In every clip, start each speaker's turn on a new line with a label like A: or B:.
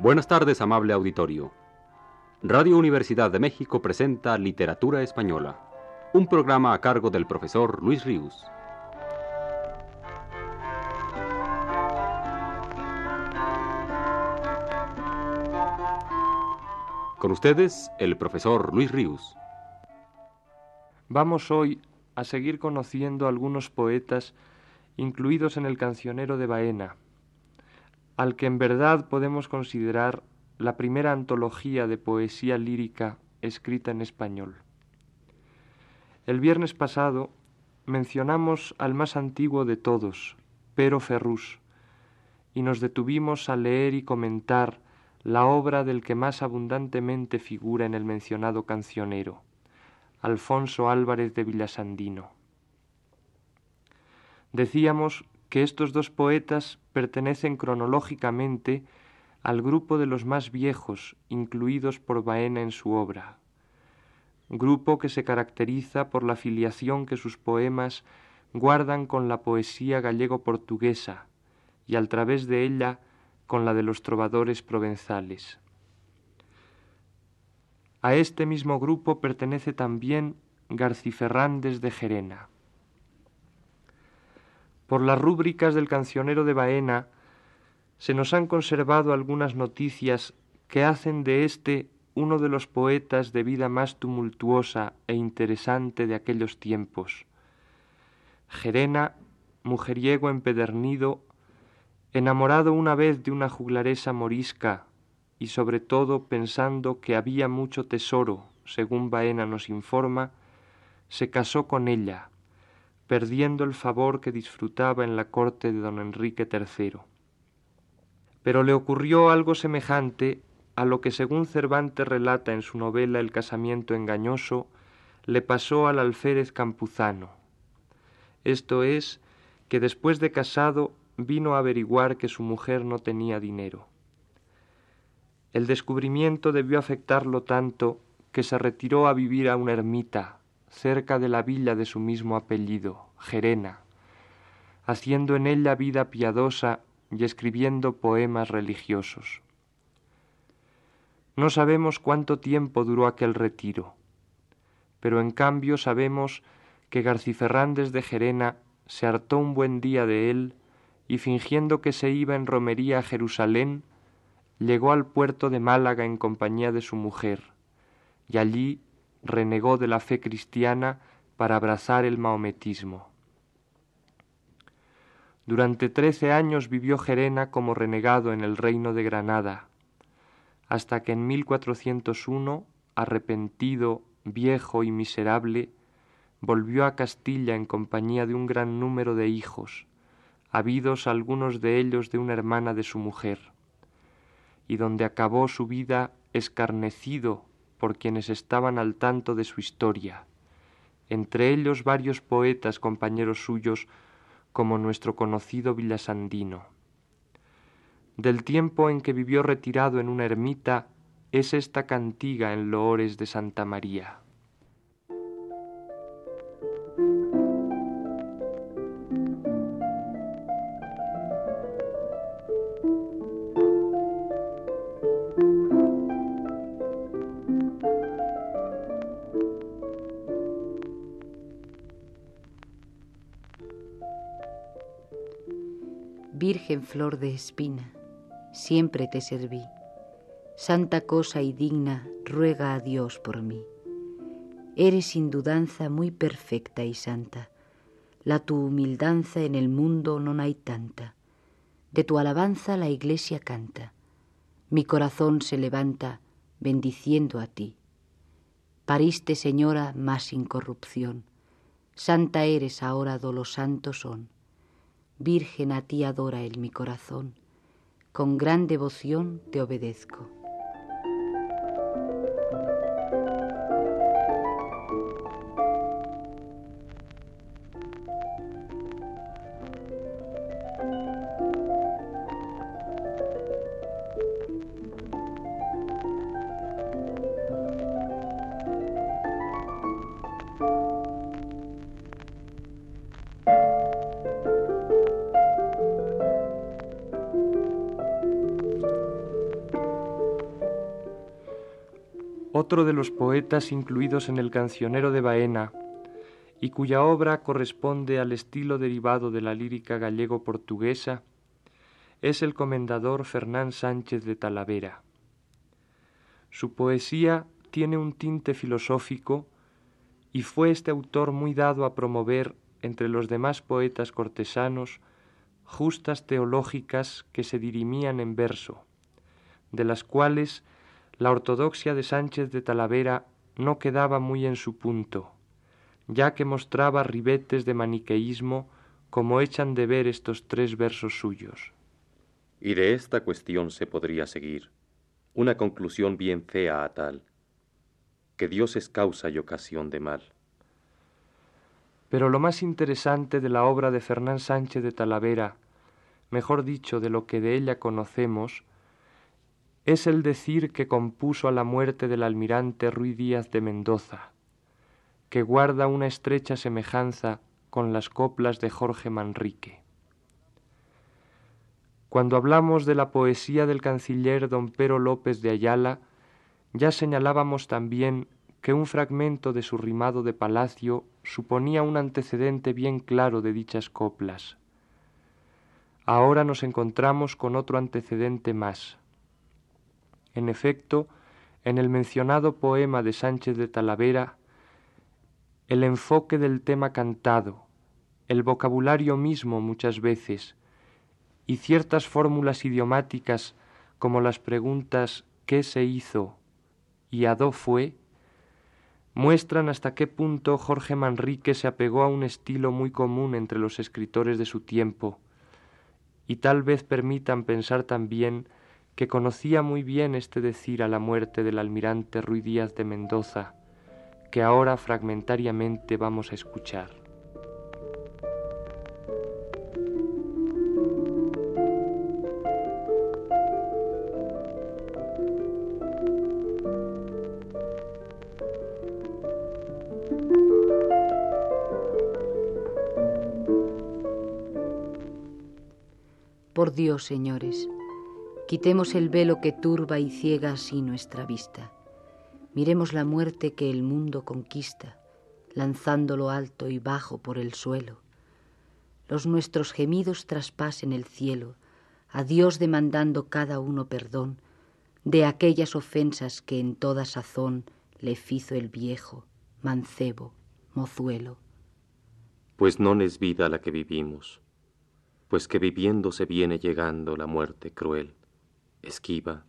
A: Buenas tardes, amable auditorio. Radio Universidad de México presenta Literatura Española, un programa a cargo del profesor Luis Ríos. Con ustedes, el profesor Luis Ríos.
B: Vamos hoy a seguir conociendo algunos poetas incluidos en el cancionero de Baena, al que en verdad podemos considerar la primera antología de poesía lírica escrita en español. El viernes pasado mencionamos al más antiguo de todos, Pero Ferrús, y nos detuvimos a leer y comentar la obra del que más abundantemente figura en el mencionado cancionero, Alfonso Álvarez de Villasandino. Decíamos que estos dos poetas pertenecen cronológicamente al grupo de los más viejos incluidos por Baena en su obra, grupo que se caracteriza por la filiación que sus poemas guardan con la poesía gallego-portuguesa y al través de ella con la de los trovadores provenzales. A este mismo grupo pertenece también Garciferrandes de Gerena. Por las rúbricas del cancionero de Baena se nos han conservado algunas noticias que hacen de éste uno de los poetas de vida más tumultuosa e interesante de aquellos tiempos. Gerena, mujeriego empedernido, enamorado una vez de una juglaresa morisca y sobre todo pensando que había mucho tesoro, según Baena nos informa, se casó con ella, perdiendo el favor que disfrutaba en la corte de don Enrique III. Pero le ocurrió algo semejante a lo que según Cervantes relata en su novela El casamiento engañoso, le pasó al alférez campuzano. Esto es, que después de casado vino a averiguar que su mujer no tenía dinero. El descubrimiento debió afectarlo tanto que se retiró a vivir a una ermita cerca de la villa de su mismo apellido, Gerena, haciendo en ella vida piadosa y escribiendo poemas religiosos. No sabemos cuánto tiempo duró aquel retiro, pero en cambio sabemos que Garciferrandes de Gerena se hartó un buen día de él y fingiendo que se iba en romería a Jerusalén, llegó al puerto de Málaga en compañía de su mujer, y allí renegó de la fe cristiana para abrazar el maometismo. Durante trece años vivió Gerena como renegado en el reino de Granada, hasta que en 1401, arrepentido, viejo y miserable, volvió a Castilla en compañía de un gran número de hijos, habidos algunos de ellos de una hermana de su mujer, y donde acabó su vida escarnecido por quienes estaban al tanto de su historia, entre ellos varios poetas compañeros suyos como nuestro conocido Villasandino. Del tiempo en que vivió retirado en una ermita es esta cantiga en loores de Santa María.
C: Virgen flor de espina, siempre te serví. Santa cosa y digna, ruega a Dios por mí. Eres sin dudanza muy perfecta y santa. La tu humildanza en el mundo no hay tanta. De tu alabanza la iglesia canta. Mi corazón se levanta bendiciendo a ti. Pariste, Señora, más sin corrupción. Santa eres ahora do los santos son Virgen a ti adora el mi corazón, con gran devoción te obedezco.
B: Otro de los poetas incluidos en el cancionero de Baena, y cuya obra corresponde al estilo derivado de la lírica gallego-portuguesa, es el comendador Fernán Sánchez de Talavera. Su poesía tiene un tinte filosófico y fue este autor muy dado a promover entre los demás poetas cortesanos justas teológicas que se dirimían en verso, de las cuales la ortodoxia de Sánchez de Talavera no quedaba muy en su punto, ya que mostraba ribetes de maniqueísmo como echan de ver estos tres versos suyos.
D: Y de esta cuestión se podría seguir una conclusión bien fea a tal, que Dios es causa y ocasión de mal.
B: Pero lo más interesante de la obra de Fernán Sánchez de Talavera, mejor dicho, de lo que de ella conocemos, es el decir que compuso a la muerte del almirante Ruy Díaz de Mendoza, que guarda una estrecha semejanza con las coplas de Jorge Manrique. Cuando hablamos de la poesía del canciller don Pero López de Ayala, ya señalábamos también que un fragmento de su rimado de palacio suponía un antecedente bien claro de dichas coplas. Ahora nos encontramos con otro antecedente más. En efecto, en el mencionado poema de Sánchez de Talavera, el enfoque del tema cantado, el vocabulario mismo muchas veces, y ciertas fórmulas idiomáticas como las preguntas ¿qué se hizo? y ¿a dó fue? muestran hasta qué punto Jorge Manrique se apegó a un estilo muy común entre los escritores de su tiempo, y tal vez permitan pensar también que conocía muy bien este decir a la muerte del almirante Ruy Díaz de Mendoza, que ahora fragmentariamente vamos a escuchar.
C: Por Dios, señores, quitemos el velo que turba y ciega así nuestra vista. Miremos la muerte que el mundo conquista, lanzándolo alto y bajo por el suelo. Los nuestros gemidos traspasen el cielo, a Dios demandando cada uno perdón de aquellas ofensas que en toda sazón le fizo el viejo, mancebo, mozuelo.
D: Pues no es vida la que vivimos, pues que viviendo se viene llegando la muerte cruel, esquiva,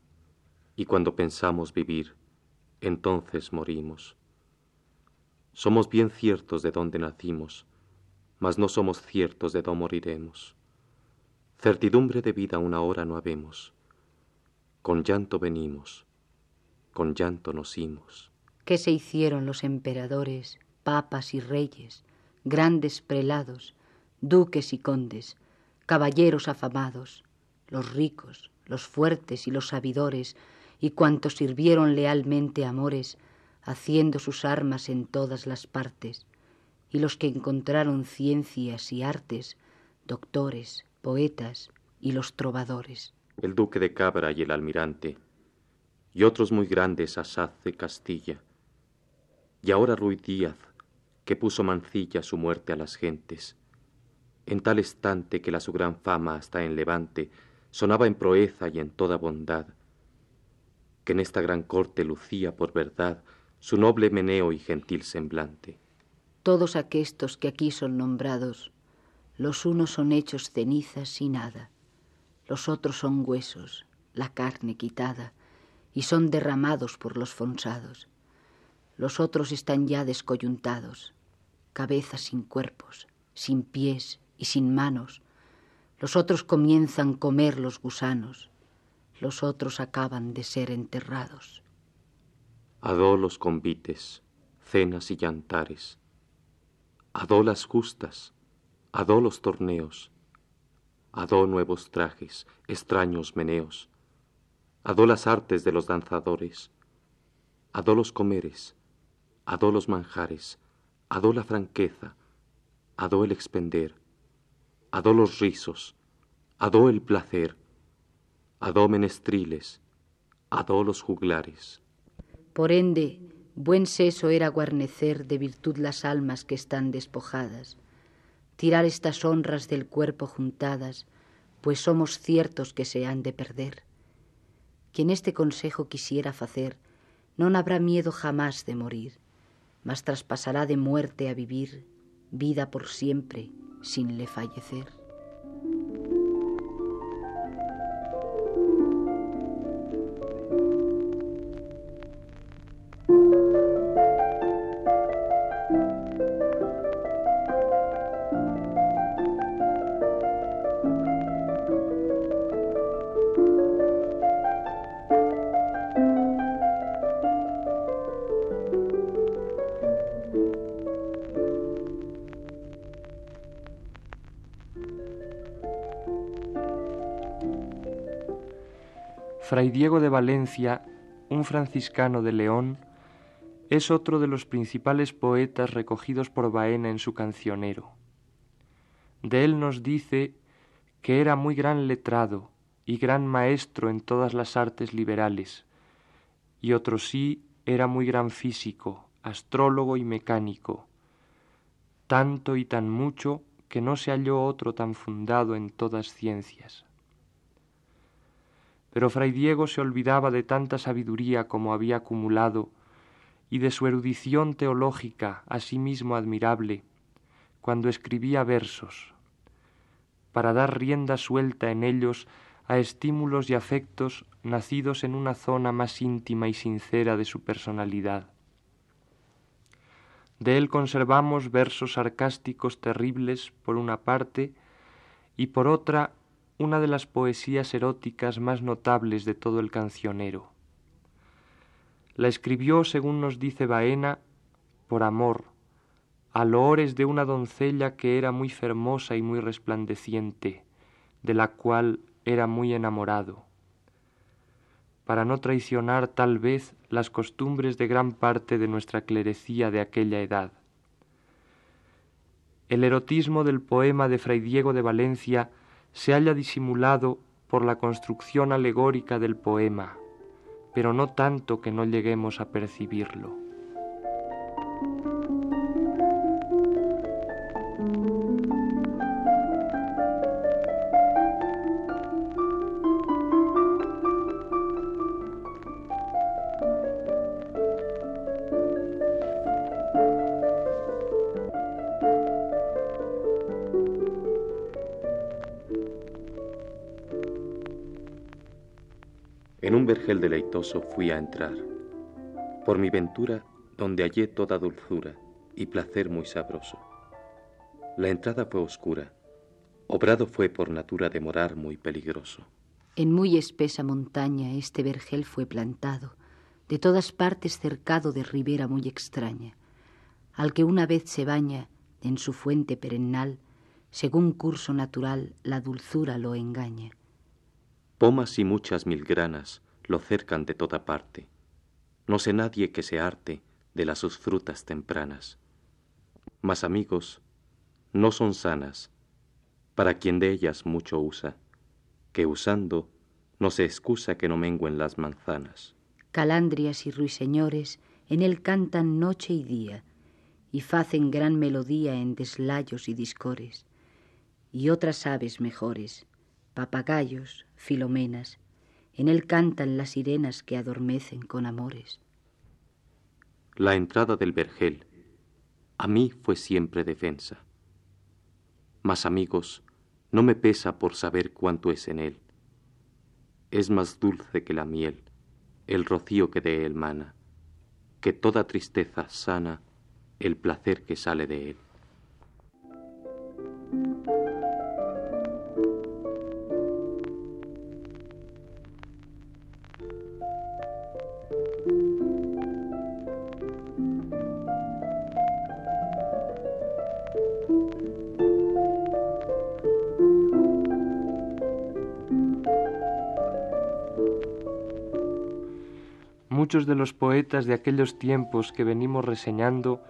D: y cuando pensamos vivir, entonces morimos. Somos bien ciertos de dónde nacimos, mas no somos ciertos de dónde moriremos. Certidumbre de vida una hora no habemos. Con llanto venimos, con llanto nos imos.
C: ¿Qué se hicieron los emperadores, papas y reyes, grandes prelados, duques y condes, caballeros afamados, los ricos, los fuertes y los sabidores, y cuantos sirvieron lealmente amores, haciendo sus armas en todas las partes, y los que encontraron ciencias y artes, doctores, poetas y los trovadores.
D: El duque de Cabra y el almirante, y otros muy grandes asaz de Castilla, y ahora Ruy Díaz, que puso mancilla su muerte a las gentes, en tal estante que la su gran fama hasta en Levante sonaba en proeza y en toda bondad, que en esta gran corte lucía por verdad su noble meneo y gentil semblante.
C: Todos aquestos que aquí son nombrados, los unos son hechos cenizas y nada, los otros son huesos, la carne quitada, y son derramados por los fonsados. Los otros están ya descoyuntados, cabezas sin cuerpos, sin pies y sin manos. Los otros comienzan comer los gusanos, los otros acaban de ser enterrados.
D: Adó los convites, cenas y llantares, adó las justas, adó los torneos, adó nuevos trajes, extraños meneos, adó las artes de los danzadores, adó los comeres, adó los manjares, adó la franqueza, adó el expender, adó los rizos, adó el placer, adó menestriles, adó los juglares.
C: Por ende, buen seso era guarnecer de virtud las almas que están despojadas, tirar estas honras del cuerpo juntadas, pues somos ciertos que se han de perder. Quien este consejo quisiera facer, non habrá miedo jamás de morir, mas traspasará de muerte a vivir vida por siempre sin le fallecer.
B: Fray Diego de Valencia, un franciscano de León, es otro de los principales poetas recogidos por Baena en su cancionero. De él nos dice que era muy gran letrado y gran maestro en todas las artes liberales, y otro sí era muy gran físico, astrólogo y mecánico, tanto y tan mucho que no se halló otro tan fundado en todas ciencias. Pero Fray Diego se olvidaba de tanta sabiduría como había acumulado y de su erudición teológica, asimismo admirable, cuando escribía versos, para dar rienda suelta en ellos a estímulos y afectos nacidos en una zona más íntima y sincera de su personalidad. De él conservamos versos sarcásticos terribles por una parte y por otra una de las poesías eróticas más notables de todo el cancionero. La escribió, según nos dice Baena, por amor, a loores de una doncella que era muy fermosa y muy resplandeciente, de la cual era muy enamorado, para no traicionar tal vez las costumbres de gran parte de nuestra clerecía de aquella edad. El erotismo del poema de Fray Diego de Valencia se halla disimulado por la construcción alegórica del poema, pero no tanto que no lleguemos a percibirlo.
D: En un vergel deleitoso fui a entrar, por mi ventura donde hallé toda dulzura y placer muy sabroso. La entrada fue oscura, obrado fue por natura de morar muy peligroso.
C: En muy espesa montaña este vergel fue plantado, de todas partes cercado de ribera muy extraña, al que una vez se baña en su fuente perennal, según curso natural la dulzura lo engaña.
D: Pomas y muchas mil granas lo cercan de toda parte. No sé nadie que se arte de las sus frutas tempranas. Mas amigos, no son sanas, para quien de ellas mucho usa, que usando no se excusa que no menguen las manzanas.
C: Calandrias y ruiseñores en él cantan noche y día, y facen gran melodía en deslayos y discores, y otras aves mejores, papagayos, filomenas, en él cantan las sirenas que adormecen con amores.
D: La entrada del vergel a mí fue siempre defensa. Mas amigos, no me pesa por saber cuánto es en él. Es más dulce que la miel, el rocío que de él mana, que toda tristeza sana el placer que sale de él.
B: Muchos de los poetas de aquellos tiempos que venimos reseñando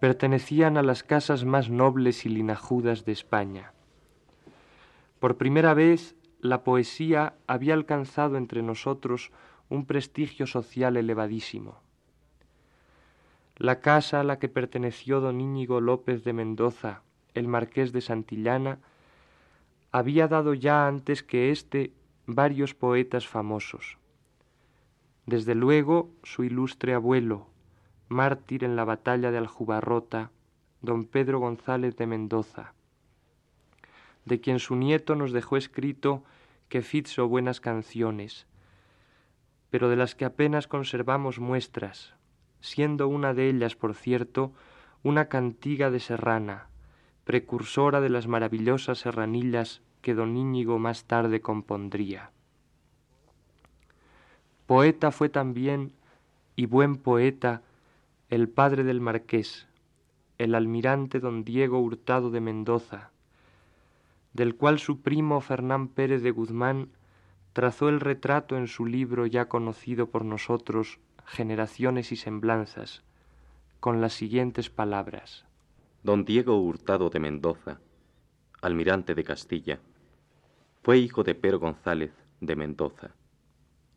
B: pertenecían a las casas más nobles y linajudas de España. Por primera vez, la poesía había alcanzado entre nosotros un prestigio social elevadísimo. La casa a la que perteneció don Íñigo López de Mendoza, el marqués de Santillana, había dado ya antes que éste varios poetas famosos. Desde luego su ilustre abuelo, mártir en la batalla de Aljubarrota, don Pedro González de Mendoza, de quien su nieto nos dejó escrito que fizo buenas canciones, pero de las que apenas conservamos muestras, siendo una de ellas, por cierto, una cantiga de serrana, precursora de las maravillosas serranillas que don Íñigo más tarde compondría. Poeta fue también, y buen poeta, el padre del marqués, el almirante don Diego Hurtado de Mendoza, del cual su primo Fernán Pérez de Guzmán trazó el retrato en su libro ya conocido por nosotros, Generaciones y Semblanzas, con las siguientes palabras.
D: Don Diego Hurtado de Mendoza, almirante de Castilla, fue hijo de Pedro González de Mendoza,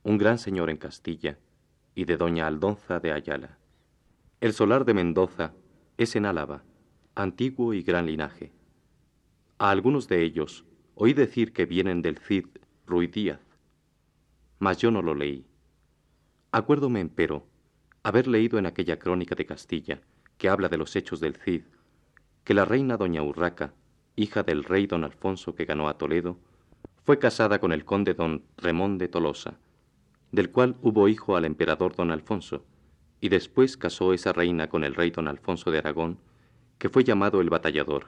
D: un gran señor en Castilla, y de doña Aldonza de Ayala. El solar de Mendoza es en Álava, antiguo y gran linaje. A algunos de ellos oí decir que vienen del Cid Ruiz Díaz, mas yo no lo leí. Acuérdome, empero, haber leído en aquella crónica de Castilla, que habla de los hechos del Cid, que la reina doña Urraca, hija del rey don Alfonso que ganó a Toledo, fue casada con el conde don Remón de Tolosa, del cual hubo hijo al emperador don Alfonso, y después casó esa reina con el rey don Alfonso de Aragón, que fue llamado el batallador,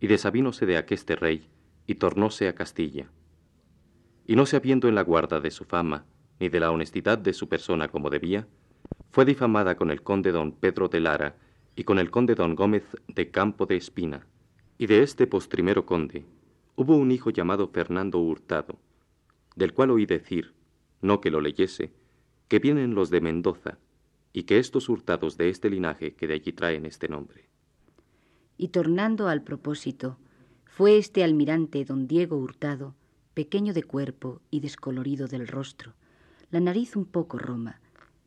D: y desavínose de aqueste rey, y tornóse a Castilla. Y no se habiendo en la guarda de su fama, ni de la honestidad de su persona como debía, fue difamada con el conde don Pedro de Lara y con el conde don Gómez de Campo de Espina. Y de este postrimero conde hubo un hijo llamado Fernando Hurtado, del cual oí decir, no que lo leyese, que vienen los de Mendoza, y que estos hurtados de este linaje que de allí traen este nombre.
C: Y tornando al propósito, fue este almirante don Diego Hurtado, pequeño de cuerpo y descolorido del rostro, la nariz un poco roma,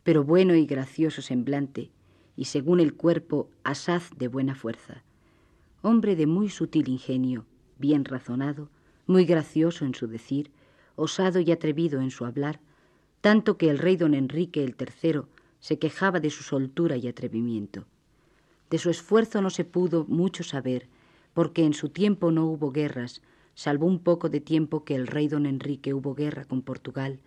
C: pero bueno y gracioso semblante, y según el cuerpo asaz de buena fuerza, hombre de muy sutil ingenio, bien razonado, muy gracioso en su decir, osado y atrevido en su hablar, tanto que el rey don Enrique el III se quejaba de su soltura y atrevimiento. De su esfuerzo no se pudo mucho saber, porque en su tiempo no hubo guerras, salvo un poco de tiempo que el rey don Enrique hubo guerra con Portugal,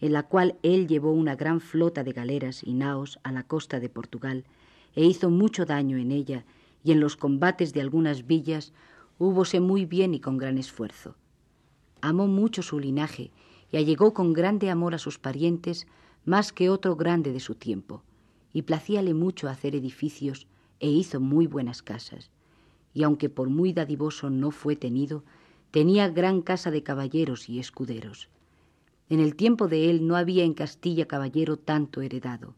C: en la cual él llevó una gran flota de galeras y naos a la costa de Portugal, e hizo mucho daño en ella, y en los combates de algunas villas húbose muy bien y con gran esfuerzo. Amó mucho su linaje, allegó con grande amor a sus parientes, más que otro grande de su tiempo, y placíale mucho hacer edificios, e hizo muy buenas casas. Y aunque por muy dadivoso no fue tenido, tenía gran casa de caballeros y escuderos. En el tiempo de él no había en Castilla caballero tanto heredado.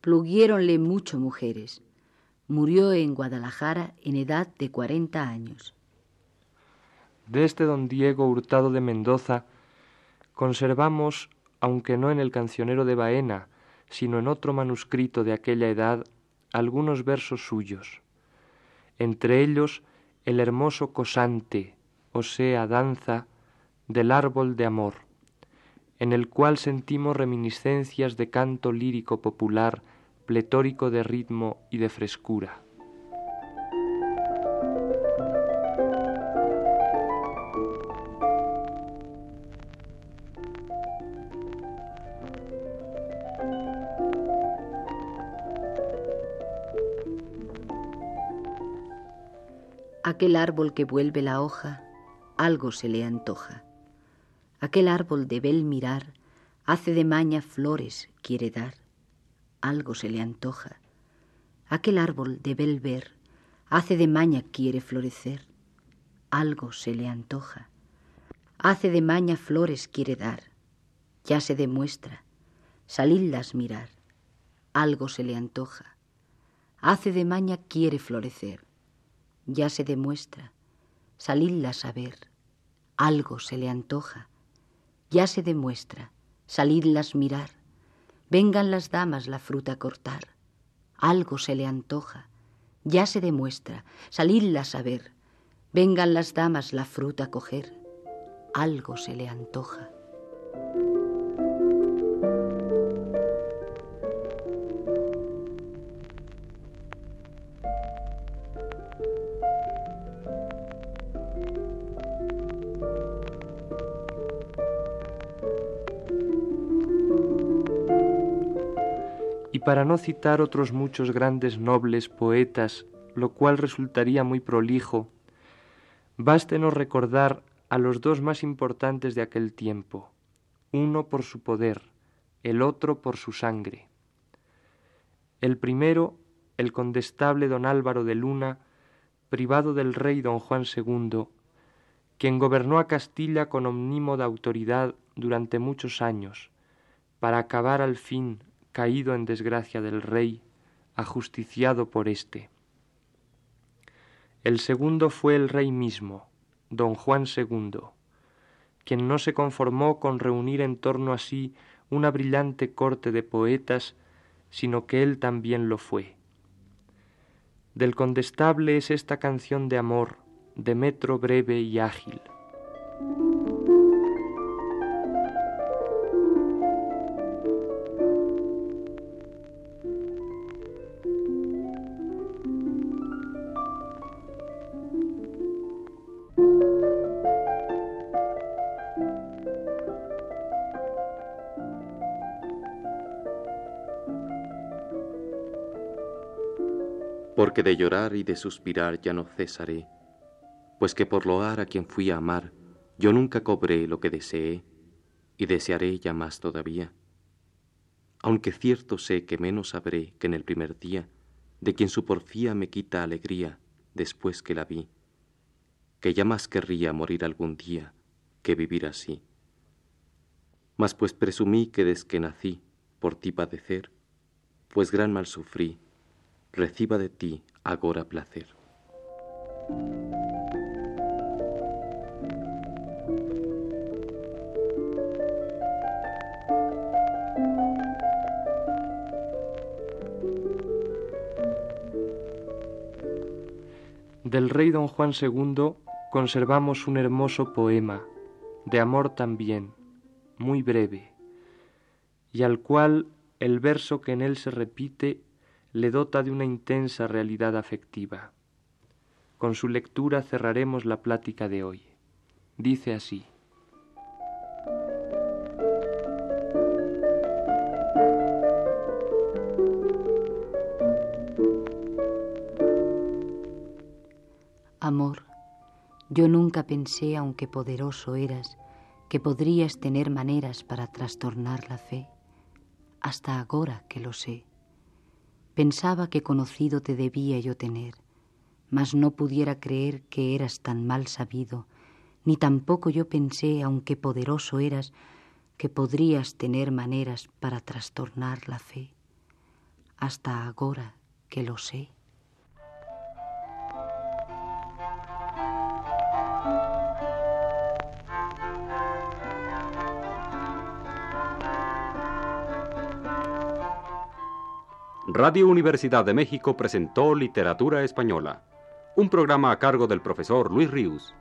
C: Pluguiéronle mucho mujeres. Murió en Guadalajara en edad de cuarenta años.
B: De este don Diego Hurtado de Mendoza conservamos, aunque no en el cancionero de Baena, sino en otro manuscrito de aquella edad, algunos versos suyos. Entre ellos el hermoso cosante, o sea, danza, del árbol de amor en el cual sentimos reminiscencias de canto lírico popular, pletórico de ritmo y de frescura.
C: Aquel árbol que vuelve la hoja, algo se le antoja Aquel árbol de bel mirar hace de maña flores quiere dar, algo se le antoja. Aquel árbol de bel ver hace de maña quiere florecer, algo se le antoja. Hace de maña flores quiere dar, ya se demuestra, salidlas mirar, algo se le antoja. Hace de maña quiere florecer, ya se demuestra, salidlas a ver, algo se le antoja ya se demuestra, salidlas mirar, vengan las damas la fruta cortar, Algo se le antoja. Ya se demuestra. Salidlas a ver. Vengan las damas la fruta coger. Algo se le antoja.
B: Para no citar otros muchos grandes nobles poetas, lo cual resultaría muy prolijo, bástenos recordar a los dos más importantes de aquel tiempo, uno por su poder, el otro por su sangre. El primero, el condestable don Álvaro de Luna, privado del rey don Juan II, quien gobernó a Castilla con omnímoda autoridad durante muchos años, para acabar al fin caído en desgracia del rey, ajusticiado por éste. El segundo fue el rey mismo, don Juan II, quien no se conformó con reunir en torno a sí una brillante corte de poetas, sino que él también lo fue. Del condestable es esta canción de amor, de metro breve y ágil.
D: Porque de llorar y de suspirar ya no cesaré, pues que por loar a quien fui a amar, yo nunca cobré lo que deseé, y desearé ya más todavía. Aunque cierto sé que menos sabré que en el primer día, de quien su porfía me quita alegría después que la vi, que ya más querría morir algún día que vivir así. Mas pues presumí que desde que nací por ti padecer, pues gran mal sufrí, reciba de ti agora placer.
B: Del rey don Juan II conservamos un hermoso poema, de amor también, muy breve, y al cual el verso que en él se repite le dota de una intensa realidad afectiva. Con su lectura cerraremos la plática de hoy. Dice así.
C: Amor, yo nunca pensé, aunque poderoso eras, que podrías tener maneras para trastornar la fe, hasta ahora que lo sé. Pensaba que conocido te debía yo tener, mas no pudiera creer que eras tan mal sabido, ni tampoco yo pensé, aunque poderoso eras, que podrías tener maneras para trastornar la fe, hasta ahora que lo sé.
A: Radio Universidad de México presentó Literatura Española, un programa a cargo del profesor Luis Ríos.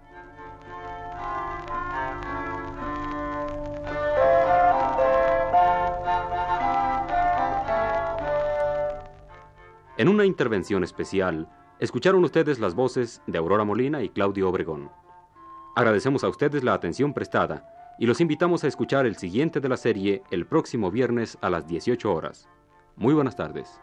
A: En una intervención especial, escucharon ustedes las voces de Aurora Molina y Claudio Obregón. Agradecemos a ustedes la atención prestada y los invitamos a escuchar el siguiente de la serie el próximo viernes a las 18 horas. Muy buenas tardes.